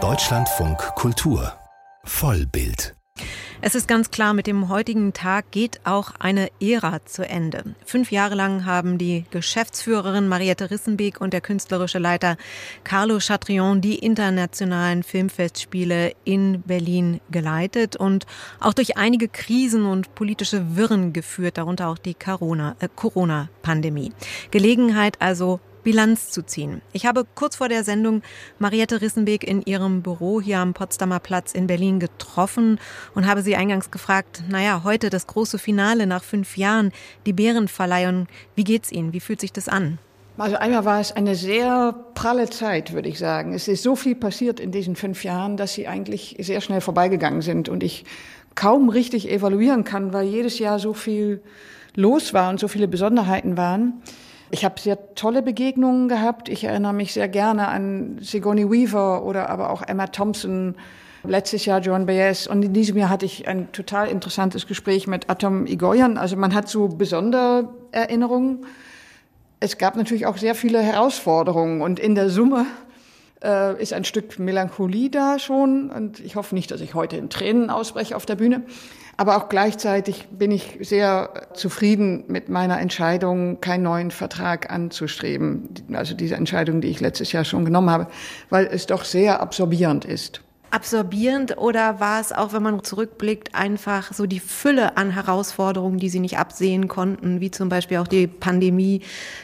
Deutschlandfunk Kultur Vollbild es ist ganz klar, mit dem heutigen Tag geht auch eine Ära zu Ende. Fünf Jahre lang haben die Geschäftsführerin Mariette Rissenbeek und der künstlerische Leiter Carlo Chatrion die internationalen Filmfestspiele in Berlin geleitet und auch durch einige Krisen und politische Wirren geführt, darunter auch die äh, Corona-Pandemie. Gelegenheit also Bilanz zu ziehen. Ich habe kurz vor der Sendung Mariette Rissenbeek in ihrem Büro hier am Potsdamer Platz in Berlin getroffen und habe sie eingangs gefragt, naja, heute das große Finale nach fünf Jahren, die Bärenverleihung, wie geht's Ihnen? Wie fühlt sich das an? Also einmal war es eine sehr pralle Zeit, würde ich sagen. Es ist so viel passiert in diesen fünf Jahren, dass sie eigentlich sehr schnell vorbeigegangen sind und ich kaum richtig evaluieren kann, weil jedes Jahr so viel los war und so viele Besonderheiten waren. Ich habe sehr tolle Begegnungen gehabt. Ich erinnere mich sehr gerne an Sigourney Weaver oder aber auch Emma Thompson. Letztes Jahr John Baez und in diesem Jahr hatte ich ein total interessantes Gespräch mit Atom Igoyan. Also man hat so besondere Erinnerungen. Es gab natürlich auch sehr viele Herausforderungen und in der Summe äh, ist ein Stück Melancholie da schon und ich hoffe nicht, dass ich heute in Tränen ausbreche auf der Bühne. Aber auch gleichzeitig bin ich sehr zufrieden mit meiner Entscheidung, keinen neuen Vertrag anzustreben. Also diese Entscheidung, die ich letztes Jahr schon genommen habe, weil es doch sehr absorbierend ist absorbierend oder war es auch, wenn man zurückblickt, einfach so die Fülle an Herausforderungen, die Sie nicht absehen konnten, wie zum Beispiel auch die Pandemie,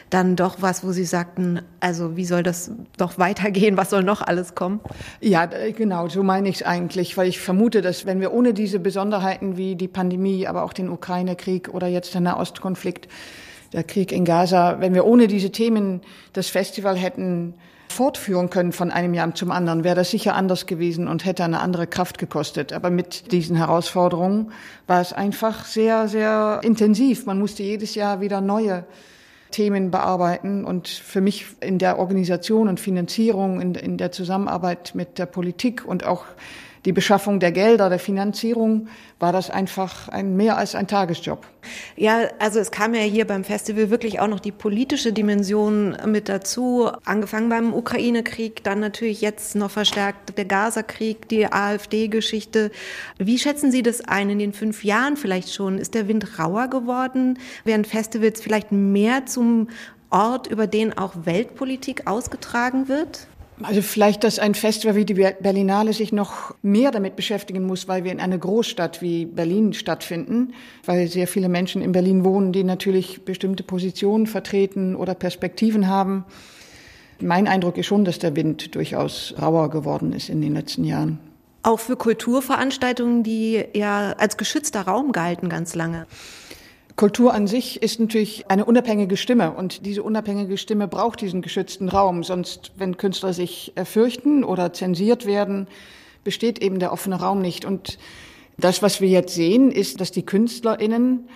dann doch was, wo Sie sagten, also wie soll das doch weitergehen, was soll noch alles kommen? Ja, genau, so meine ich es eigentlich, weil ich vermute, dass wenn wir ohne diese Besonderheiten wie die Pandemie, aber auch den Ukraine-Krieg oder jetzt der Nahostkonflikt, der Krieg in Gaza, wenn wir ohne diese Themen das Festival hätten fortführen können von einem Jahr zum anderen, wäre das sicher anders gewesen und hätte eine andere Kraft gekostet. Aber mit diesen Herausforderungen war es einfach sehr, sehr intensiv. Man musste jedes Jahr wieder neue Themen bearbeiten und für mich in der Organisation und Finanzierung, in, in der Zusammenarbeit mit der Politik und auch die Beschaffung der Gelder, der Finanzierung, war das einfach ein, mehr als ein Tagesjob. Ja, also es kam ja hier beim Festival wirklich auch noch die politische Dimension mit dazu. Angefangen beim Ukraine-Krieg, dann natürlich jetzt noch verstärkt der Gaza-Krieg, die AfD-Geschichte. Wie schätzen Sie das ein in den fünf Jahren vielleicht schon? Ist der Wind rauer geworden? Werden Festivals vielleicht mehr zum Ort, über den auch Weltpolitik ausgetragen wird? Also vielleicht, dass ein Festival wie die Berlinale sich noch mehr damit beschäftigen muss, weil wir in einer Großstadt wie Berlin stattfinden, weil sehr viele Menschen in Berlin wohnen, die natürlich bestimmte Positionen vertreten oder Perspektiven haben. Mein Eindruck ist schon, dass der Wind durchaus rauer geworden ist in den letzten Jahren. Auch für Kulturveranstaltungen, die ja als geschützter Raum galten ganz lange. Kultur an sich ist natürlich eine unabhängige Stimme und diese unabhängige Stimme braucht diesen geschützten Raum. Sonst, wenn Künstler sich fürchten oder zensiert werden, besteht eben der offene Raum nicht. Und das, was wir jetzt sehen, ist, dass die KünstlerInnen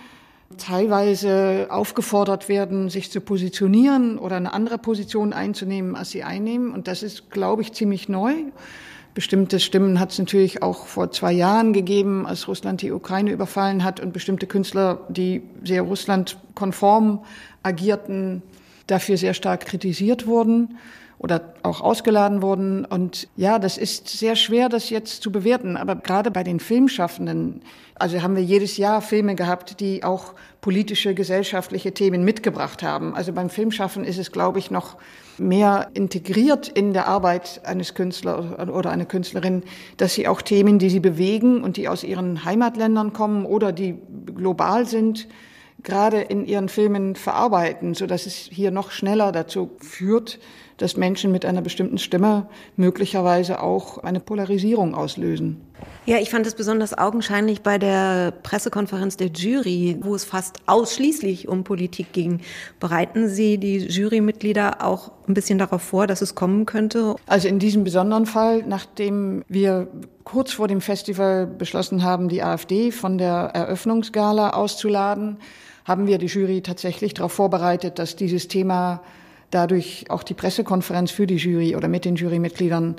teilweise aufgefordert werden, sich zu positionieren oder eine andere Position einzunehmen, als sie einnehmen. Und das ist, glaube ich, ziemlich neu. Bestimmte Stimmen hat es natürlich auch vor zwei Jahren gegeben, als Russland die Ukraine überfallen hat und bestimmte Künstler, die sehr russlandkonform agierten, dafür sehr stark kritisiert wurden oder auch ausgeladen wurden. Und ja, das ist sehr schwer, das jetzt zu bewerten. Aber gerade bei den Filmschaffenden, also haben wir jedes Jahr Filme gehabt, die auch politische, gesellschaftliche Themen mitgebracht haben. Also beim Filmschaffen ist es, glaube ich, noch mehr integriert in der Arbeit eines Künstlers oder einer Künstlerin, dass sie auch Themen, die sie bewegen und die aus ihren Heimatländern kommen oder die global sind, gerade in ihren Filmen verarbeiten, so dass es hier noch schneller dazu führt, dass Menschen mit einer bestimmten Stimme möglicherweise auch eine Polarisierung auslösen. Ja, ich fand es besonders augenscheinlich bei der Pressekonferenz der Jury, wo es fast ausschließlich um Politik ging. Bereiten Sie die Jurymitglieder auch ein bisschen darauf vor, dass es kommen könnte? Also in diesem besonderen Fall, nachdem wir kurz vor dem Festival beschlossen haben, die AfD von der Eröffnungsgala auszuladen, haben wir die Jury tatsächlich darauf vorbereitet, dass dieses Thema dadurch auch die Pressekonferenz für die Jury oder mit den Jurymitgliedern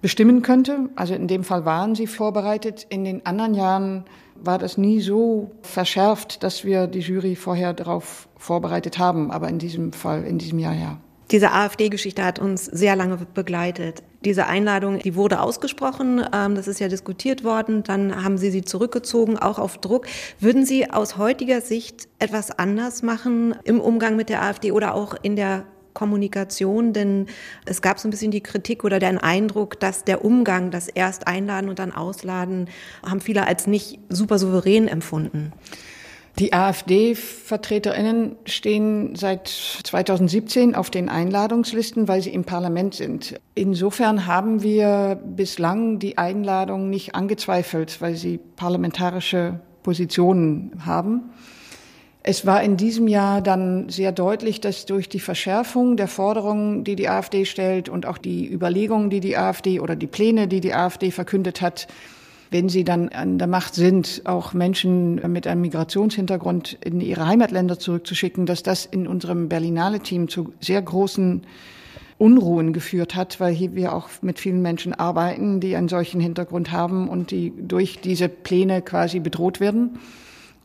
bestimmen könnte. Also in dem Fall waren sie vorbereitet. In den anderen Jahren war das nie so verschärft, dass wir die Jury vorher darauf vorbereitet haben. Aber in diesem Fall, in diesem Jahr ja. Diese AfD-Geschichte hat uns sehr lange begleitet. Diese Einladung, die wurde ausgesprochen, ähm, das ist ja diskutiert worden, dann haben Sie sie zurückgezogen, auch auf Druck. Würden Sie aus heutiger Sicht etwas anders machen im Umgang mit der AfD oder auch in der Kommunikation, denn es gab so ein bisschen die Kritik oder den Eindruck, dass der Umgang, das erst einladen und dann ausladen, haben viele als nicht super souverän empfunden. Die AfD-VertreterInnen stehen seit 2017 auf den Einladungslisten, weil sie im Parlament sind. Insofern haben wir bislang die Einladung nicht angezweifelt, weil sie parlamentarische Positionen haben. Es war in diesem Jahr dann sehr deutlich, dass durch die Verschärfung der Forderungen, die die AfD stellt und auch die Überlegungen, die die AfD oder die Pläne, die die AfD verkündet hat, wenn sie dann an der Macht sind, auch Menschen mit einem Migrationshintergrund in ihre Heimatländer zurückzuschicken, dass das in unserem Berlinale-Team zu sehr großen Unruhen geführt hat, weil hier wir auch mit vielen Menschen arbeiten, die einen solchen Hintergrund haben und die durch diese Pläne quasi bedroht werden.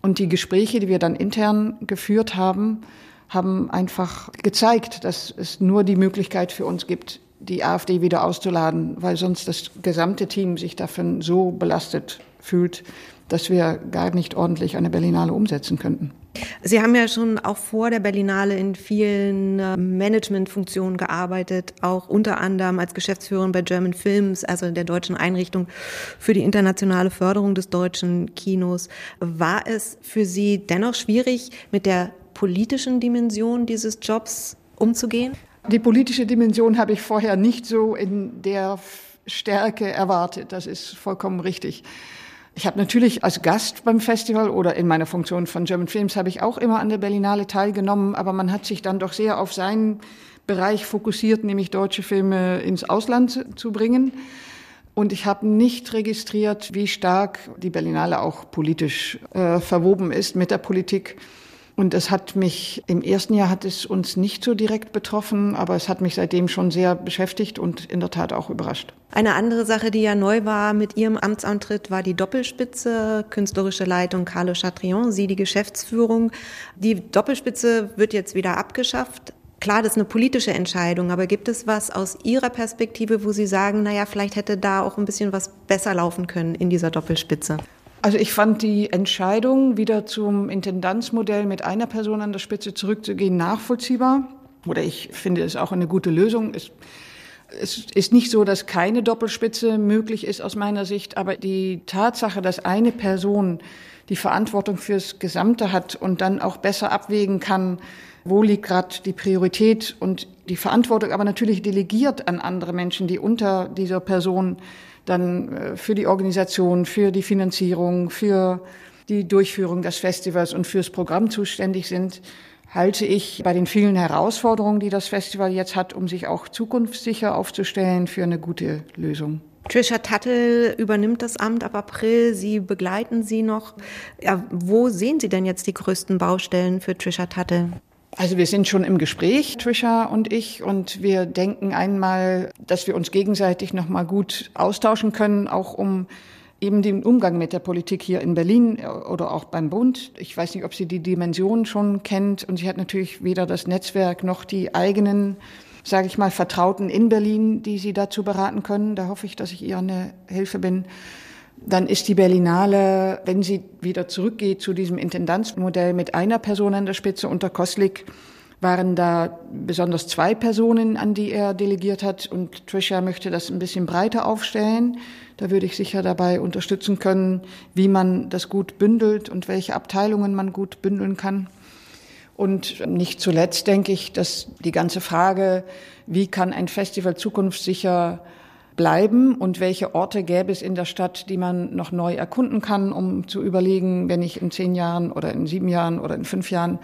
Und die Gespräche, die wir dann intern geführt haben, haben einfach gezeigt, dass es nur die Möglichkeit für uns gibt, die AfD wieder auszuladen, weil sonst das gesamte Team sich davon so belastet fühlt, dass wir gar nicht ordentlich eine Berlinale umsetzen könnten. Sie haben ja schon auch vor der Berlinale in vielen äh, Managementfunktionen gearbeitet, auch unter anderem als Geschäftsführerin bei German Films, also der deutschen Einrichtung für die internationale Förderung des deutschen Kinos. War es für Sie dennoch schwierig, mit der politischen Dimension dieses Jobs umzugehen? Die politische Dimension habe ich vorher nicht so in der Stärke erwartet. Das ist vollkommen richtig. Ich habe natürlich als Gast beim Festival oder in meiner Funktion von German Films habe ich auch immer an der Berlinale teilgenommen, aber man hat sich dann doch sehr auf seinen Bereich fokussiert, nämlich deutsche Filme ins Ausland zu bringen. Und ich habe nicht registriert, wie stark die Berlinale auch politisch äh, verwoben ist mit der Politik. Und es hat mich, im ersten Jahr hat es uns nicht so direkt betroffen, aber es hat mich seitdem schon sehr beschäftigt und in der Tat auch überrascht. Eine andere Sache, die ja neu war mit Ihrem Amtsantritt, war die Doppelspitze, künstlerische Leitung Carlo Chatrion, Sie die Geschäftsführung. Die Doppelspitze wird jetzt wieder abgeschafft. Klar, das ist eine politische Entscheidung, aber gibt es was aus Ihrer Perspektive, wo Sie sagen, naja, vielleicht hätte da auch ein bisschen was besser laufen können in dieser Doppelspitze? Also ich fand die Entscheidung, wieder zum Intendanzmodell mit einer Person an der Spitze zurückzugehen, nachvollziehbar. Oder ich finde es auch eine gute Lösung. Es, es ist nicht so, dass keine Doppelspitze möglich ist aus meiner Sicht, aber die Tatsache, dass eine Person die Verantwortung fürs Gesamte hat und dann auch besser abwägen kann, wo liegt gerade die Priorität und die Verantwortung aber natürlich delegiert an andere Menschen, die unter dieser Person dann äh, für die Organisation, für die Finanzierung, für die Durchführung des Festivals und fürs Programm zuständig sind, halte ich bei den vielen Herausforderungen, die das Festival jetzt hat, um sich auch zukunftssicher aufzustellen, für eine gute Lösung. Trisha Tuttle übernimmt das Amt ab April. Sie begleiten sie noch. Ja, wo sehen Sie denn jetzt die größten Baustellen für Trisha Tuttle? Also wir sind schon im Gespräch, Trisha und ich, und wir denken einmal, dass wir uns gegenseitig noch mal gut austauschen können, auch um eben den Umgang mit der Politik hier in Berlin oder auch beim Bund. Ich weiß nicht, ob sie die Dimension schon kennt und sie hat natürlich weder das Netzwerk noch die eigenen, sage ich mal, Vertrauten in Berlin, die sie dazu beraten können. Da hoffe ich, dass ich ihr eine Hilfe bin. Dann ist die Berlinale, wenn sie wieder zurückgeht zu diesem Intendanzmodell mit einer Person an der Spitze unter Koslik, waren da besonders zwei Personen, an die er delegiert hat. Und Trisha möchte das ein bisschen breiter aufstellen. Da würde ich sicher dabei unterstützen können, wie man das gut bündelt und welche Abteilungen man gut bündeln kann. Und nicht zuletzt denke ich, dass die ganze Frage, wie kann ein Festival zukunftssicher bleiben und welche Orte gäbe es in der Stadt, die man noch neu erkunden kann, um zu überlegen, wenn ich in zehn Jahren oder in sieben Jahren oder in fünf Jahren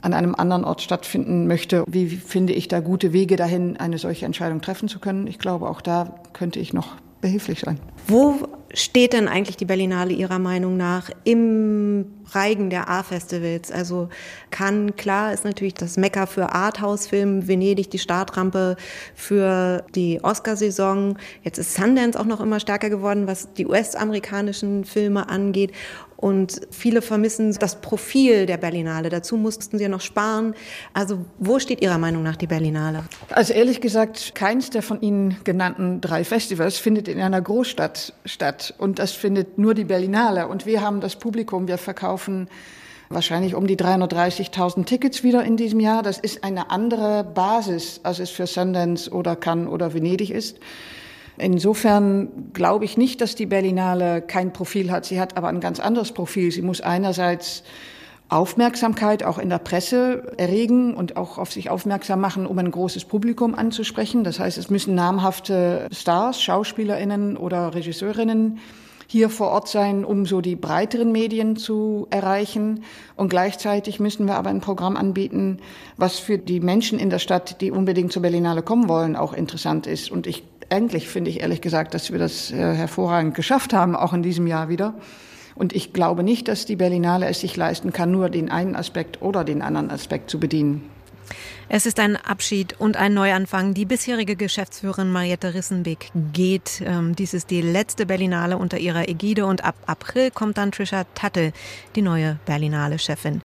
an einem anderen Ort stattfinden möchte. Wie finde ich da gute Wege dahin, eine solche Entscheidung treffen zu können? Ich glaube, auch da könnte ich noch behilflich sein. Wo steht denn eigentlich die Berlinale Ihrer Meinung nach im Reigen der A-Festivals? Also Cannes, klar, ist natürlich das Mekka für Arthouse-Film, Venedig die Startrampe für die Oscarsaison. Jetzt ist Sundance auch noch immer stärker geworden, was die US-amerikanischen Filme angeht. Und viele vermissen das Profil der Berlinale. Dazu mussten sie ja noch sparen. Also wo steht Ihrer Meinung nach die Berlinale? Also ehrlich gesagt, keins der von Ihnen genannten drei Festivals findet in einer Großstadt statt. Und das findet nur die Berlinale. Und wir haben das Publikum, wir verkaufen wahrscheinlich um die 330.000 Tickets wieder in diesem Jahr. Das ist eine andere Basis, als es für Sundance oder Cannes oder Venedig ist. Insofern glaube ich nicht, dass die Berlinale kein Profil hat. Sie hat aber ein ganz anderes Profil. Sie muss einerseits Aufmerksamkeit auch in der Presse erregen und auch auf sich aufmerksam machen, um ein großes Publikum anzusprechen. Das heißt, es müssen namhafte Stars, Schauspielerinnen oder Regisseurinnen hier vor Ort sein, um so die breiteren Medien zu erreichen. Und gleichzeitig müssen wir aber ein Programm anbieten, was für die Menschen in der Stadt, die unbedingt zur Berlinale kommen wollen, auch interessant ist. Und ich eigentlich finde ich ehrlich gesagt, dass wir das äh, hervorragend geschafft haben, auch in diesem Jahr wieder. Und ich glaube nicht, dass die Berlinale es sich leisten kann, nur den einen Aspekt oder den anderen Aspekt zu bedienen. Es ist ein Abschied und ein Neuanfang. Die bisherige Geschäftsführerin Mariette Rissenbeck geht. Ähm, dies ist die letzte Berlinale unter ihrer Ägide und ab April kommt dann Trisha Tattel, die neue Berlinale-Chefin.